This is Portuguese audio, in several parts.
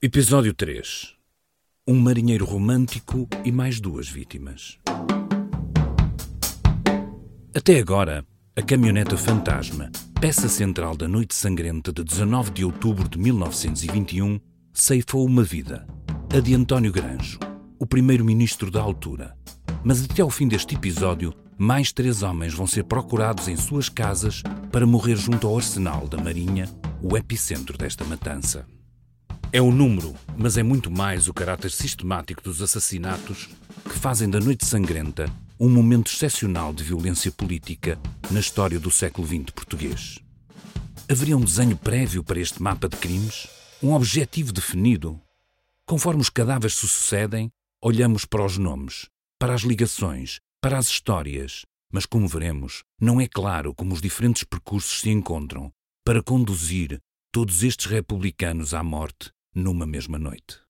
Episódio 3 Um marinheiro romântico e mais duas vítimas. Até agora, a caminhoneta fantasma, peça central da Noite Sangrenta de 19 de outubro de 1921, ceifou uma vida, a de António Granjo, o primeiro-ministro da altura. Mas até ao fim deste episódio, mais três homens vão ser procurados em suas casas para morrer junto ao arsenal da Marinha, o epicentro desta matança. É o número, mas é muito mais o caráter sistemático dos assassinatos que fazem da Noite Sangrenta um momento excepcional de violência política na história do século XX português. Haveria um desenho prévio para este mapa de crimes? Um objetivo definido? Conforme os cadáveres se sucedem, olhamos para os nomes, para as ligações, para as histórias, mas como veremos, não é claro como os diferentes percursos se encontram para conduzir todos estes republicanos à morte numa mesma noite.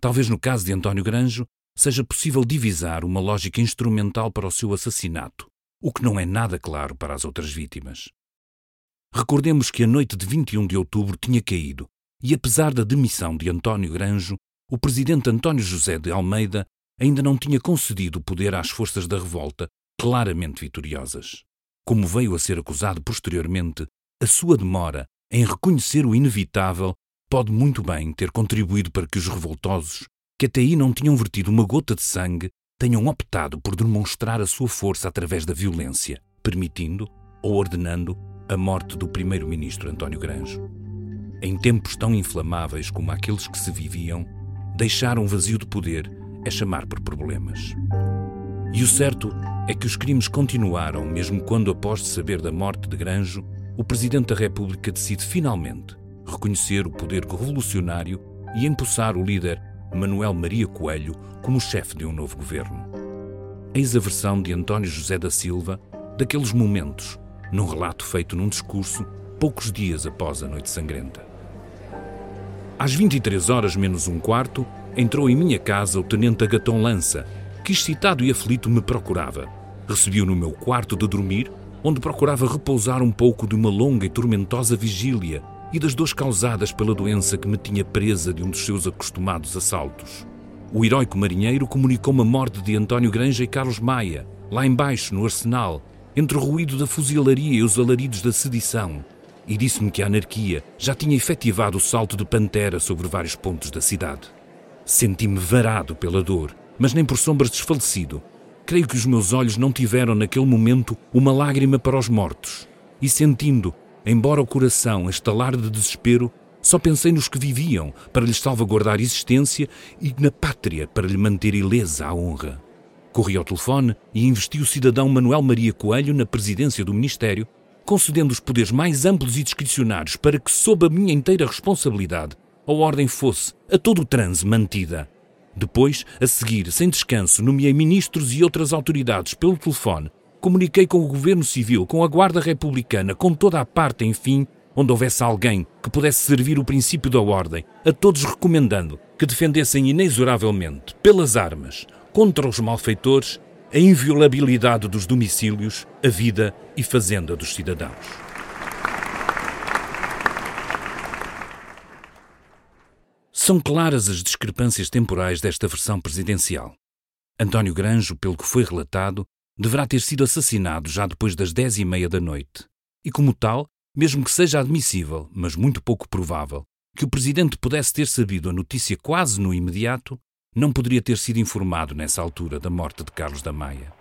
Talvez no caso de António Granjo seja possível divisar uma lógica instrumental para o seu assassinato, o que não é nada claro para as outras vítimas. Recordemos que a noite de 21 de outubro tinha caído e, apesar da demissão de António Granjo, o presidente António José de Almeida ainda não tinha concedido o poder às forças da revolta, claramente vitoriosas. Como veio a ser acusado posteriormente, a sua demora em reconhecer o inevitável pode muito bem ter contribuído para que os revoltosos, que até aí não tinham vertido uma gota de sangue, tenham optado por demonstrar a sua força através da violência, permitindo ou ordenando a morte do primeiro-ministro António Granjo. Em tempos tão inflamáveis como aqueles que se viviam, deixar um vazio de poder é chamar por problemas. E o certo é que os crimes continuaram, mesmo quando, após saber da morte de Granjo, o Presidente da República decide finalmente reconhecer o poder revolucionário e empossar o líder Manuel Maria Coelho como chefe de um novo governo. Eis a versão de António José da Silva daqueles momentos, num relato feito num discurso poucos dias após a Noite Sangrenta. Às 23 horas menos um quarto, entrou em minha casa o tenente Agatão Lança, que excitado e aflito me procurava. Recebi-o no meu quarto de dormir, onde procurava repousar um pouco de uma longa e tormentosa vigília e das dores causadas pela doença que me tinha presa de um dos seus acostumados assaltos. O heróico marinheiro comunicou-me a morte de António Granja e Carlos Maia, lá embaixo, no arsenal, entre o ruído da fuzilaria e os alaridos da sedição, e disse-me que a anarquia já tinha efetivado o salto de pantera sobre vários pontos da cidade. Senti-me varado pela dor, mas nem por sombras desfalecido. Creio que os meus olhos não tiveram naquele momento uma lágrima para os mortos, e sentindo embora o coração a estalar de desespero, só pensei nos que viviam para lhes salvaguardar a existência e na pátria para lhe manter ilesa a honra. Corri ao telefone e investi o cidadão Manuel Maria Coelho na presidência do Ministério, concedendo os poderes mais amplos e discricionários para que, sob a minha inteira responsabilidade, a ordem fosse, a todo o transe, mantida. Depois, a seguir, sem descanso, nomeei ministros e outras autoridades pelo telefone Comuniquei com o governo civil, com a Guarda Republicana, com toda a parte, enfim, onde houvesse alguém que pudesse servir o princípio da ordem, a todos recomendando que defendessem inexoravelmente, pelas armas, contra os malfeitores, a inviolabilidade dos domicílios, a vida e fazenda dos cidadãos. São claras as discrepâncias temporais desta versão presidencial. António Granjo, pelo que foi relatado, deverá ter sido assassinado já depois das dez e meia da noite. E como tal, mesmo que seja admissível, mas muito pouco provável, que o Presidente pudesse ter sabido a notícia quase no imediato, não poderia ter sido informado nessa altura da morte de Carlos da Maia.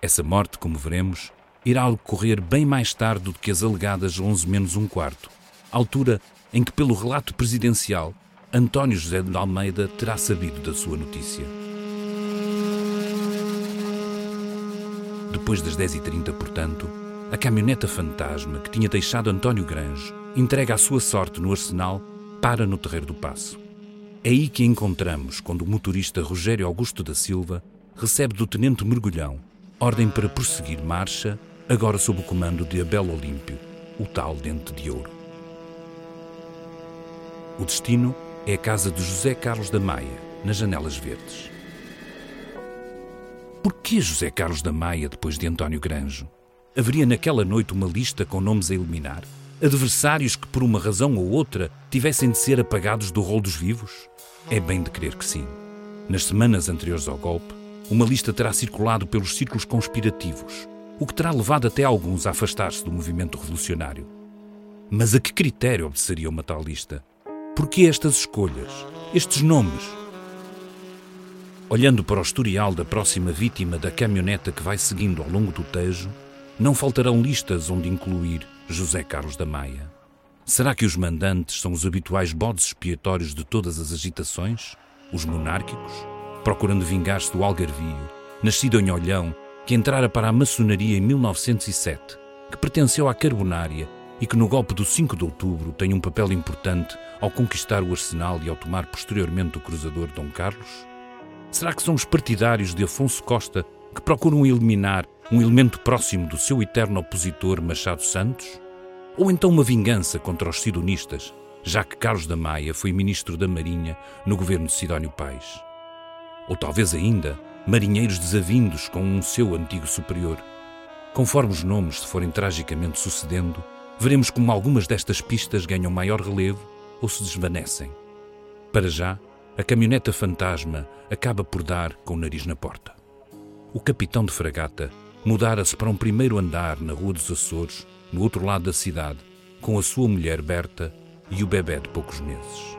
Essa morte, como veremos, irá ocorrer bem mais tarde do que as alegadas 11 menos um quarto, altura em que, pelo relato presidencial, António José de Almeida terá sabido da sua notícia. Depois das 10h30, portanto, a caminhoneta fantasma que tinha deixado António Grange, entregue à sua sorte no arsenal, para no Terreiro do Passo. É aí que a encontramos quando o motorista Rogério Augusto da Silva recebe do tenente Mergulhão ordem para prosseguir marcha, agora sob o comando de Abel Olímpio, o tal Dente de Ouro. O destino é a casa de José Carlos da Maia, nas Janelas Verdes. Por que José Carlos da Maia depois de António Granjo? Haveria naquela noite uma lista com nomes a eliminar? Adversários que, por uma razão ou outra, tivessem de ser apagados do rol dos vivos? É bem de crer que sim. Nas semanas anteriores ao golpe, uma lista terá circulado pelos círculos conspirativos, o que terá levado até alguns a afastar-se do movimento revolucionário. Mas a que critério obedeceria uma tal lista? Por que estas escolhas? Estes nomes? Olhando para o historial da próxima vítima da caminhoneta que vai seguindo ao longo do Tejo, não faltarão listas onde incluir José Carlos da Maia. Será que os mandantes são os habituais bodes expiatórios de todas as agitações? Os monárquicos? Procurando vingar-se do algarvio, nascido em Olhão, que entrara para a maçonaria em 1907, que pertenceu à Carbonária e que no golpe do 5 de outubro tem um papel importante ao conquistar o arsenal e ao tomar posteriormente o cruzador Dom Carlos? Será que são os partidários de Afonso Costa que procuram eliminar um elemento próximo do seu eterno opositor Machado Santos? Ou então uma vingança contra os sidonistas, já que Carlos da Maia foi ministro da Marinha no governo de Sidónio Pais? Ou talvez ainda marinheiros desavindos com um seu antigo superior? Conforme os nomes se forem tragicamente sucedendo, veremos como algumas destas pistas ganham maior relevo ou se desvanecem. Para já, a caminhoneta fantasma acaba por dar com o nariz na porta. O capitão de fragata mudara-se para um primeiro andar na Rua dos Açores, no outro lado da cidade, com a sua mulher Berta e o bebê de poucos meses.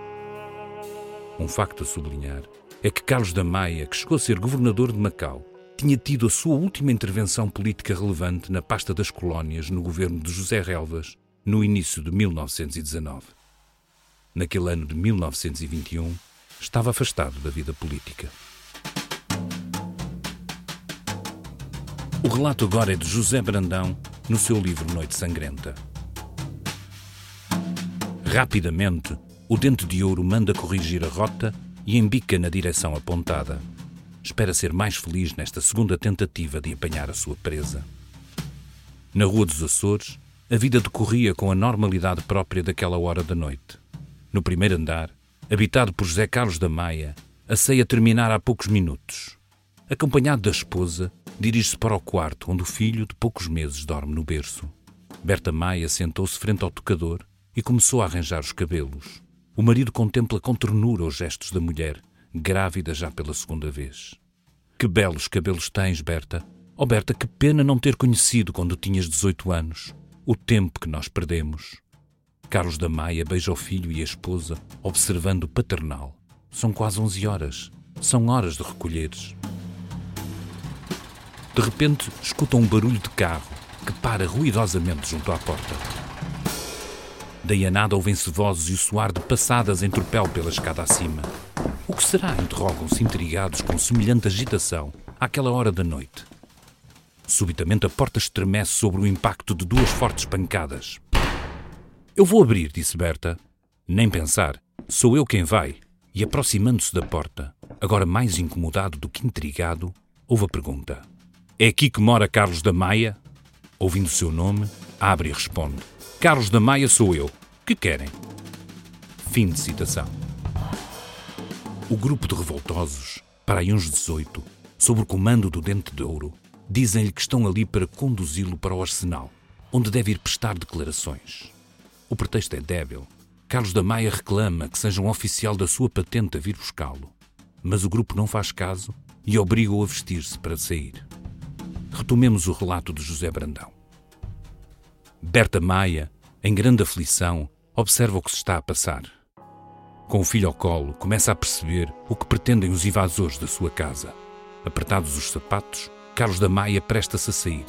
Um facto a sublinhar é que Carlos da Maia, que chegou a ser governador de Macau, tinha tido a sua última intervenção política relevante na pasta das colónias no governo de José Relvas, no início de 1919. Naquele ano de 1921, estava afastado da vida política. O relato agora é de José Brandão, no seu livro Noite Sangrenta. Rapidamente, o Dente de Ouro manda corrigir a rota e embica na direção apontada espera ser mais feliz nesta segunda tentativa de apanhar a sua presa. Na Rua dos Açores, a vida decorria com a normalidade própria daquela hora da noite. No primeiro andar, habitado por José Carlos da Maia, a ceia terminara há poucos minutos. Acompanhado da esposa, dirige-se para o quarto onde o filho de poucos meses dorme no berço. Berta Maia sentou-se frente ao tocador e começou a arranjar os cabelos. O marido contempla com ternura os gestos da mulher grávida já pela segunda vez. Que belos cabelos tens, Berta. Oh, Berta, que pena não ter conhecido quando tinhas 18 anos. O tempo que nós perdemos. Carlos da Maia beija o filho e a esposa, observando o paternal. São quase 11 horas. São horas de recolheres. De repente, escutam um barulho de carro que para ruidosamente junto à porta. Daí a nada ouvem-se vozes e o soar de passadas em tropel pela escada acima. O que será? interrogam-se intrigados com semelhante agitação àquela hora da noite. Subitamente a porta estremece sobre o impacto de duas fortes pancadas. Eu vou abrir, disse Berta. Nem pensar. Sou eu quem vai. E aproximando-se da porta, agora mais incomodado do que intrigado, houve a pergunta: É aqui que mora Carlos da Maia? Ouvindo o seu nome, abre e responde: Carlos da Maia sou eu. Que querem? Fim de citação. O grupo de revoltosos, para aí uns 18, sob o comando do Dente de Ouro, dizem-lhe que estão ali para conduzi-lo para o arsenal, onde deve ir prestar declarações. O pretexto é débil. Carlos da Maia reclama que seja um oficial da sua patente a vir buscá-lo. Mas o grupo não faz caso e obriga-o a vestir-se para sair. Retomemos o relato de José Brandão. Berta Maia, em grande aflição, observa o que se está a passar. Com o filho ao colo, começa a perceber o que pretendem os invasores da sua casa. Apertados os sapatos, Carlos da Maia presta-se a sair.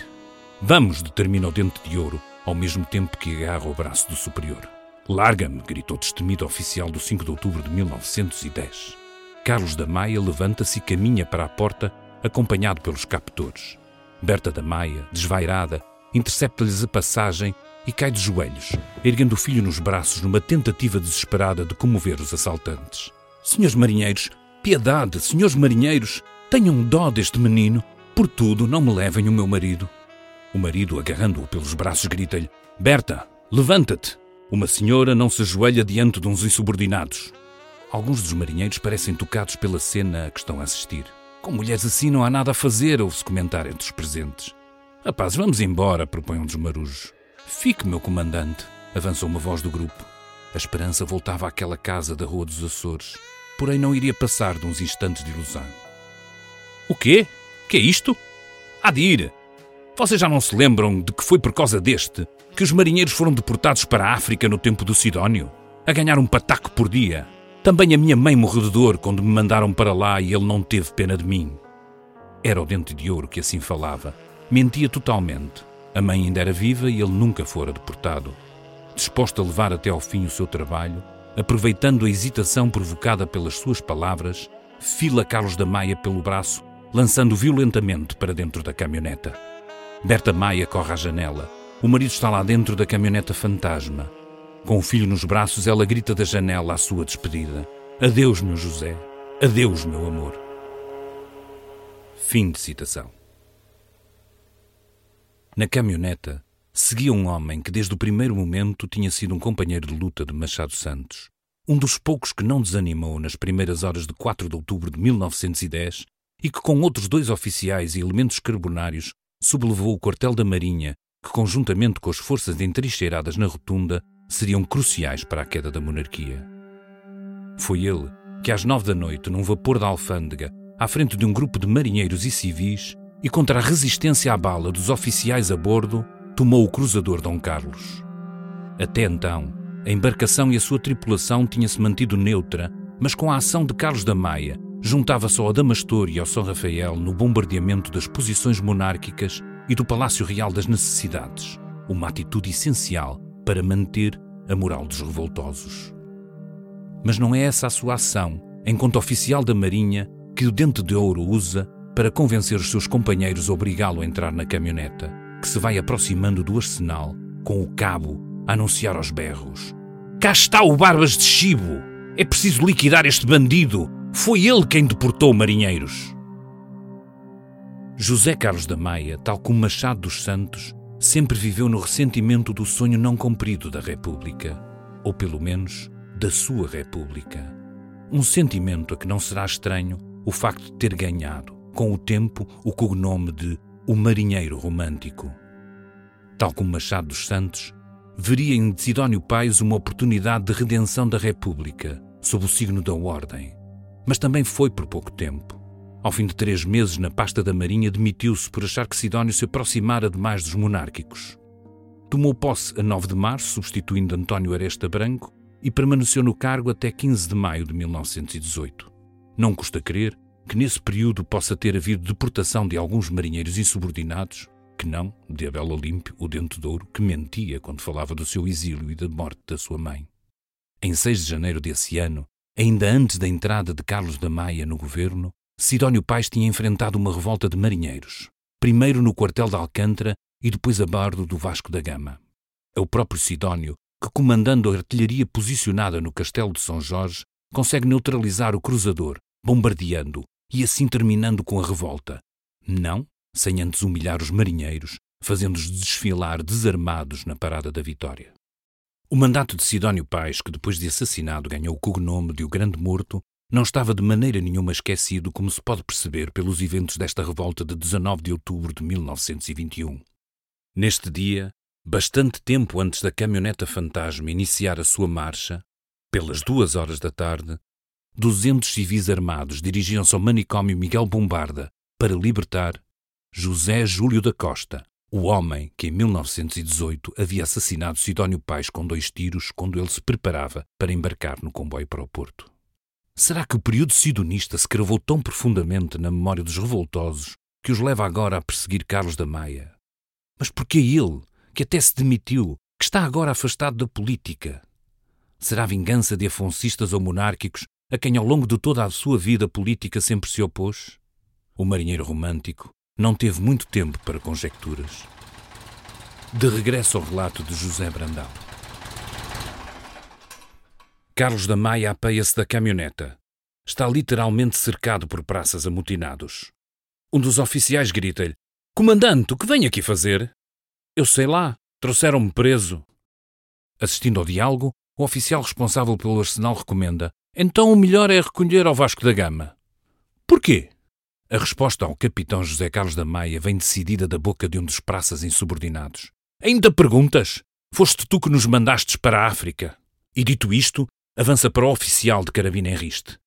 Vamos, determina o dente de ouro, ao mesmo tempo que agarra o braço do superior. Larga-me, gritou destemido oficial do 5 de outubro de 1910. Carlos da Maia levanta-se e caminha para a porta, acompanhado pelos captores. Berta da Maia, desvairada, intercepta-lhes a passagem e cai de joelhos, erguendo o filho nos braços numa tentativa desesperada de comover os assaltantes. Senhores marinheiros, piedade, senhores marinheiros, tenham dó deste menino, por tudo não me levem o meu marido. O marido, agarrando-o pelos braços, grita-lhe: Berta, levanta-te! Uma senhora não se ajoelha diante de uns insubordinados. Alguns dos marinheiros parecem tocados pela cena a que estão a assistir. Com mulheres assim não há nada a fazer, ouve-se comentar entre os presentes. Rapaz, vamos embora, propõe um dos marujos. Fique, meu comandante. Avançou uma voz do grupo. A esperança voltava àquela casa da Rua dos Açores, porém não iria passar de uns instantes de ilusão. O quê? Que é isto? Há de ir! Vocês já não se lembram de que foi por causa deste que os marinheiros foram deportados para a África no tempo do Sidónio? A ganhar um pataco por dia. Também a minha mãe morreu de dor quando me mandaram para lá e ele não teve pena de mim. Era o dente de ouro que assim falava. Mentia totalmente. A mãe ainda era viva e ele nunca fora deportado disposto a levar até ao fim o seu trabalho, aproveitando a hesitação provocada pelas suas palavras, fila Carlos da Maia pelo braço, lançando violentamente para dentro da caminhoneta. Berta Maia corre à janela. O marido está lá dentro da caminhoneta fantasma. Com o filho nos braços, ela grita da janela à sua despedida: Adeus, meu José. Adeus, meu amor. Fim de citação. Na caminhoneta, seguia um homem que desde o primeiro momento tinha sido um companheiro de luta de Machado Santos, um dos poucos que não desanimou nas primeiras horas de 4 de outubro de 1910 e que, com outros dois oficiais e elementos carbonários, sublevou o quartel da Marinha, que, conjuntamente com as forças entrincheiradas na rotunda, seriam cruciais para a queda da monarquia. Foi ele que, às nove da noite, num vapor da alfândega, à frente de um grupo de marinheiros e civis, e contra a resistência à bala dos oficiais a bordo, tomou o cruzador Dom Carlos. Até então, a embarcação e a sua tripulação tinha-se mantido neutra, mas com a ação de Carlos da Maia, juntava só a Damastor e ao São Rafael no bombardeamento das posições monárquicas e do Palácio Real das Necessidades, uma atitude essencial para manter a moral dos revoltosos. Mas não é essa a sua ação, enquanto oficial da Marinha, que o Dente de Ouro usa para convencer os seus companheiros a obrigá-lo a entrar na caminhoneta que se vai aproximando do arsenal, com o cabo a anunciar aos berros: Cá está o Barbas de Chibo! É preciso liquidar este bandido! Foi ele quem deportou marinheiros! José Carlos da Maia, tal como Machado dos Santos, sempre viveu no ressentimento do sonho não cumprido da República, ou pelo menos da sua República. Um sentimento a que não será estranho o facto de ter ganhado, com o tempo, o cognome de o marinheiro romântico. Tal como Machado dos Santos, veria em Sidónio Pais uma oportunidade de redenção da República, sob o signo da Ordem. Mas também foi por pouco tempo. Ao fim de três meses na pasta da Marinha, demitiu-se por achar que Sidónio se aproximara demais dos monárquicos. Tomou posse a 9 de março, substituindo António Aresta Branco, e permaneceu no cargo até 15 de maio de 1918. Não custa crer que nesse período possa ter havido deportação de alguns marinheiros insubordinados, que não de Abel Olímpio, o Dente de Ouro, que mentia quando falava do seu exílio e da morte da sua mãe. Em 6 de janeiro desse ano, ainda antes da entrada de Carlos da Maia no governo, Sidónio Pais tinha enfrentado uma revolta de marinheiros, primeiro no quartel de Alcântara e depois a bordo do Vasco da Gama. É o próprio Sidónio que, comandando a artilharia posicionada no castelo de São Jorge, consegue neutralizar o cruzador, bombardeando e assim terminando com a revolta. Não sem antes humilhar os marinheiros, fazendo-os desfilar desarmados na Parada da Vitória. O mandato de Sidónio Pais, que depois de assassinado ganhou o cognome de O Grande Morto, não estava de maneira nenhuma esquecido, como se pode perceber pelos eventos desta revolta de 19 de outubro de 1921. Neste dia, bastante tempo antes da caminhoneta fantasma iniciar a sua marcha, pelas duas horas da tarde, 200 civis armados dirigiam-se ao manicômio Miguel Bombarda para libertar José Júlio da Costa, o homem que em 1918 havia assassinado Sidónio Pais com dois tiros quando ele se preparava para embarcar no comboio para o Porto. Será que o período sidonista se cravou tão profundamente na memória dos revoltosos que os leva agora a perseguir Carlos da Maia? Mas por que ele, que até se demitiu, que está agora afastado da política? Será vingança de afoncistas ou monárquicos a quem ao longo de toda a sua vida política sempre se opôs? O marinheiro romântico não teve muito tempo para conjecturas. De regresso ao relato de José Brandão. Carlos da Maia apeia-se da caminhoneta. Está literalmente cercado por praças amotinados. Um dos oficiais grita-lhe: Comandante, o que vem aqui fazer? Eu sei lá, trouxeram-me preso. Assistindo ao diálogo, o oficial responsável pelo arsenal recomenda: então o melhor é recolher ao Vasco da Gama. Porquê? A resposta ao capitão José Carlos da Maia vem decidida da boca de um dos praças insubordinados. Ainda perguntas? Foste tu que nos mandastes para a África. E dito isto, avança para o oficial de carabina em riste.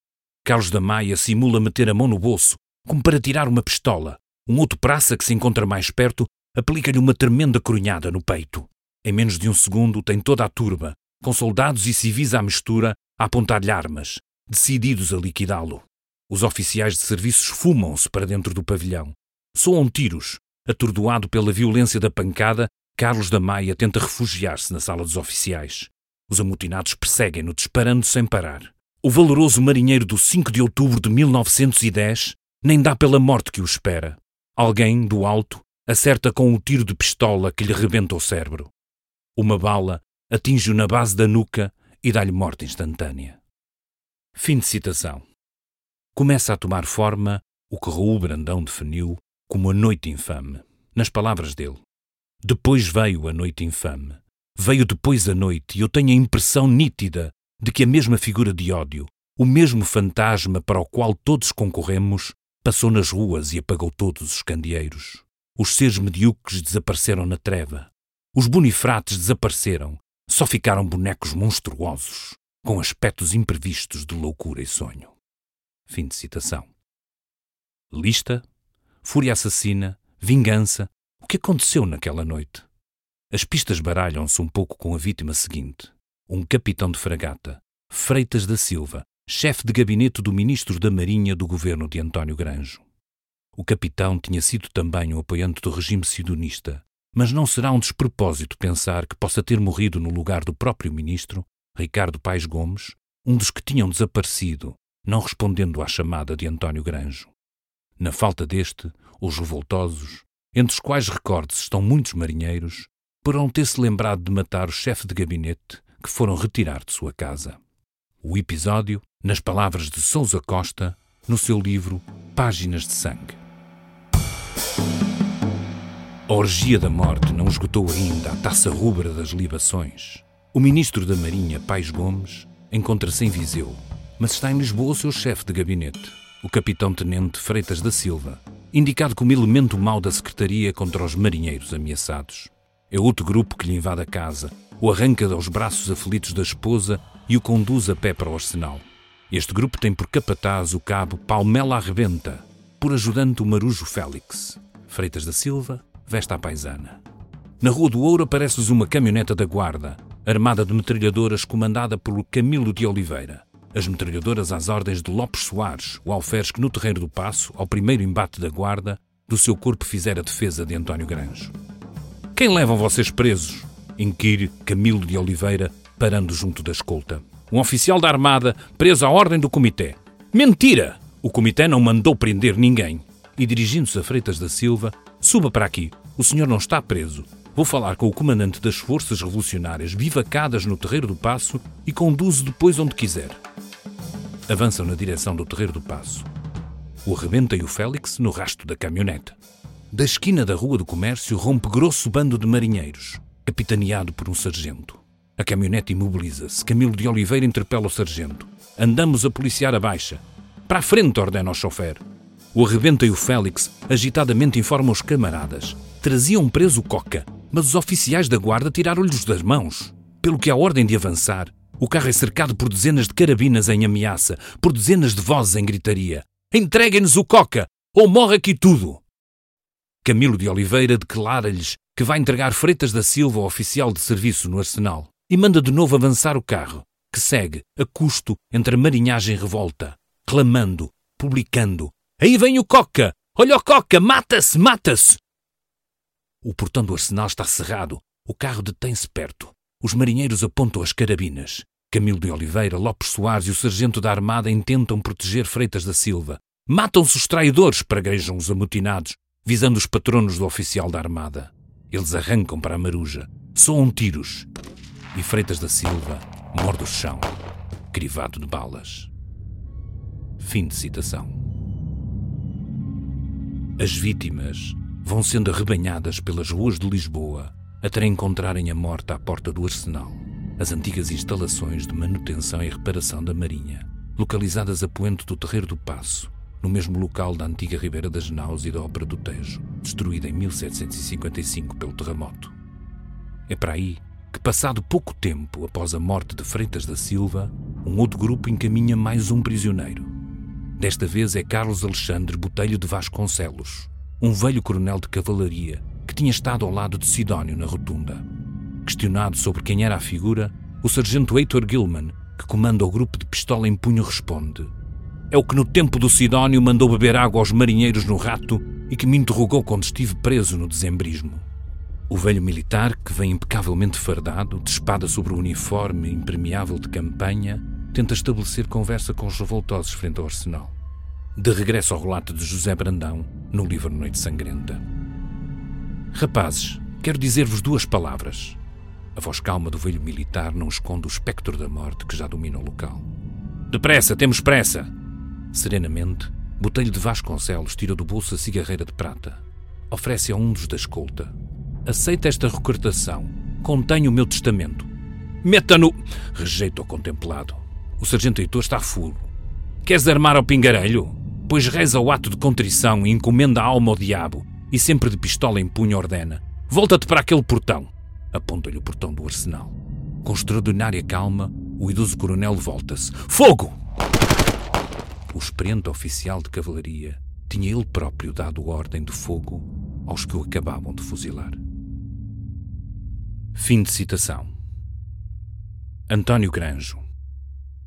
Carlos da Maia simula meter a mão no bolso, como para tirar uma pistola. Um outro praça que se encontra mais perto aplica-lhe uma tremenda crunhada no peito. Em menos de um segundo tem toda a turba, com soldados e civis à mistura, a apontar-lhe armas, decididos a liquidá-lo. Os oficiais de serviços fumam-se para dentro do pavilhão. Soam tiros. Atordoado pela violência da pancada, Carlos da Maia tenta refugiar-se na sala dos oficiais. Os amotinados perseguem-no, disparando sem parar. O valoroso marinheiro do 5 de outubro de 1910 nem dá pela morte que o espera. Alguém, do alto, acerta com um tiro de pistola que lhe rebenta o cérebro. Uma bala atinge-o na base da nuca e dá-lhe morte instantânea. Fim de citação. Começa a tomar forma o que Raul Brandão definiu como a noite infame, nas palavras dele. Depois veio a noite infame. Veio depois a noite e eu tenho a impressão nítida de que a mesma figura de ódio, o mesmo fantasma para o qual todos concorremos, passou nas ruas e apagou todos os candeeiros. Os seres medíocres desapareceram na treva. Os bonifrates desapareceram. Só ficaram bonecos monstruosos, com aspectos imprevistos de loucura e sonho. Fim de citação. Lista, fúria assassina, vingança. O que aconteceu naquela noite? As pistas baralham-se um pouco com a vítima seguinte um capitão de fragata, Freitas da Silva, chefe de gabinete do ministro da Marinha do governo de António Granjo. O capitão tinha sido também um apoiante do regime sionista, mas não será um despropósito pensar que possa ter morrido no lugar do próprio ministro, Ricardo Paes Gomes, um dos que tinham desaparecido, não respondendo à chamada de António Granjo. Na falta deste, os revoltosos, entre os quais recordes estão muitos marinheiros, poderão ter-se lembrado de matar o chefe de gabinete que foram retirar de sua casa. O episódio, nas palavras de Sousa Costa, no seu livro Páginas de Sangue. A orgia da morte não esgotou ainda a taça rubra das libações. O ministro da Marinha, Pais Gomes, encontra-se em Viseu, mas está em Lisboa o seu chefe de gabinete, o capitão-tenente Freitas da Silva, indicado como elemento mau da Secretaria contra os marinheiros ameaçados. É outro grupo que lhe invade a casa, o arranca aos braços aflitos da esposa e o conduz a pé para o arsenal. Este grupo tem por capataz o cabo Palmela Arrebenta, por ajudante o marujo Félix. Freitas da Silva veste a paisana. Na Rua do Ouro aparece-lhes uma caminhoneta da guarda, armada de metralhadoras comandada por Camilo de Oliveira. As metralhadoras às ordens de Lopes Soares, o alferes que no Terreiro do Passo, ao primeiro embate da guarda, do seu corpo fizera defesa de António Granjo. Quem levam vocês presos? inquire Camilo de Oliveira, parando junto da escolta. Um oficial da Armada preso à ordem do comitê. Mentira! O comitê não mandou prender ninguém. E dirigindo-se a Freitas da Silva, suba para aqui. O senhor não está preso. Vou falar com o comandante das forças revolucionárias bivacadas no Terreiro do Passo e conduzo depois onde quiser. Avançam na direção do Terreiro do Passo. O arrebenta e o Félix no rasto da caminhonete. Da esquina da Rua do Comércio rompe grosso bando de marinheiros capitaneado por um sargento. A caminhonete imobiliza-se. Camilo de Oliveira interpela o sargento. Andamos a policiar a baixa. Para a frente, ordena o chofer. O Arrebenta e o Félix agitadamente informam os camaradas. Traziam preso Coca, mas os oficiais da guarda tiraram-lhes das mãos. Pelo que, à ordem de avançar, o carro é cercado por dezenas de carabinas em ameaça, por dezenas de vozes em gritaria. Entreguem-nos o Coca, ou morre aqui tudo! Camilo de Oliveira declara-lhes que vai entregar Freitas da Silva ao oficial de serviço no arsenal e manda de novo avançar o carro, que segue, a custo, entre a marinhagem revolta, clamando, publicando: Aí vem o Coca! Olha o Coca! Mata-se! Mata-se! O portão do arsenal está cerrado. O carro detém-se perto. Os marinheiros apontam as carabinas. Camilo de Oliveira, Lopes Soares e o sargento da Armada intentam proteger Freitas da Silva. Matam-se os traidores, praguejam os amotinados, visando os patronos do oficial da Armada. Eles arrancam para a maruja, soam tiros, e Freitas da Silva morde o chão, crivado de balas. Fim de citação. As vítimas vão sendo arrebanhadas pelas ruas de Lisboa até encontrarem a morte à porta do Arsenal, as antigas instalações de manutenção e reparação da Marinha, localizadas a poente do Terreiro do Passo, no mesmo local da antiga Ribeira das Naus e da Ópera do Tejo, destruída em 1755 pelo terremoto. É para aí que, passado pouco tempo após a morte de Freitas da Silva, um outro grupo encaminha mais um prisioneiro. Desta vez é Carlos Alexandre Botelho de Vasconcelos, um velho coronel de cavalaria que tinha estado ao lado de Sidónio na rotunda. Questionado sobre quem era a figura, o sargento Heitor Gilman, que comanda o grupo de pistola em punho, responde: É o que no tempo do Sidónio mandou beber água aos marinheiros no rato e que me interrogou quando estive preso no dezembrismo. O velho militar, que vem impecavelmente fardado, de espada sobre o uniforme impermeável de campanha, tenta estabelecer conversa com os revoltosos frente ao arsenal. De regresso ao relato de José Brandão, no livro Noite Sangrenta. Rapazes, quero dizer-vos duas palavras. A voz calma do velho militar não esconde o espectro da morte que já domina o local. Depressa, temos pressa! Serenamente, Botelho de Vasconcelos tira do bolso a cigarreira de prata. Oferece a um dos da escolta. Aceita esta recordação. Contém o meu testamento. Meta-no! Rejeita o contemplado. O sargento Heitor está furo. Queres armar ao pingarelho? Pois reza o ato de contrição e encomenda a alma ao diabo, e sempre de pistola em punho ordena. Volta-te para aquele portão. Aponta-lhe o portão do arsenal. Com extraordinária calma, o idoso coronel volta-se. Fogo! O experiente oficial de cavalaria tinha ele próprio dado ordem de fogo aos que o acabavam de fuzilar. Fim de citação. António Granjo,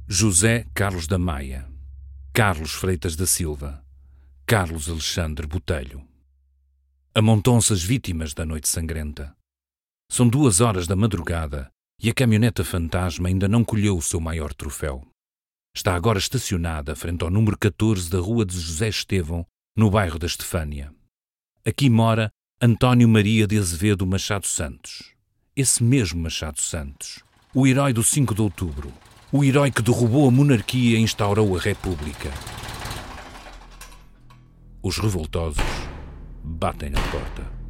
José Carlos da Maia, Carlos Freitas da Silva, Carlos Alexandre Botelho. Amontam-se as vítimas da noite sangrenta. São duas horas da madrugada e a caminhoneta fantasma ainda não colheu o seu maior troféu. Está agora estacionada frente ao número 14 da Rua de José Estevão, no bairro da Estefânia. Aqui mora António Maria de Azevedo Machado Santos. Esse mesmo Machado Santos, o herói do 5 de outubro, o herói que derrubou a monarquia e instaurou a república. Os revoltosos batem na porta.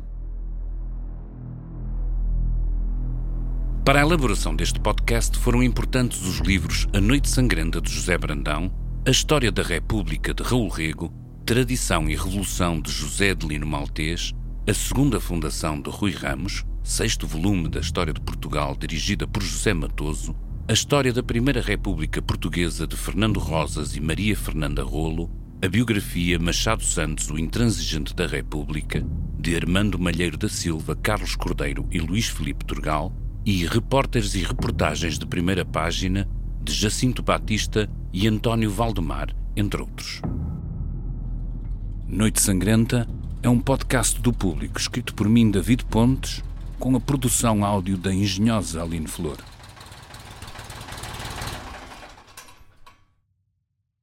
Para a elaboração deste podcast foram importantes os livros A Noite Sangrenta de José Brandão, A História da República de Raul Rego, Tradição e Revolução de José de Lino Maltês, A Segunda Fundação de Rui Ramos, sexto volume da História de Portugal dirigida por José Matoso, A História da Primeira República Portuguesa de Fernando Rosas e Maria Fernanda Rolo, a biografia Machado Santos, o intransigente da República, de Armando Malheiro da Silva, Carlos Cordeiro e Luís Felipe Turgal, e repórteres e reportagens de primeira página de Jacinto Batista e António Valdemar, entre outros. Noite Sangrenta é um podcast do público escrito por mim, David Pontes, com a produção áudio da engenhosa Aline Flor.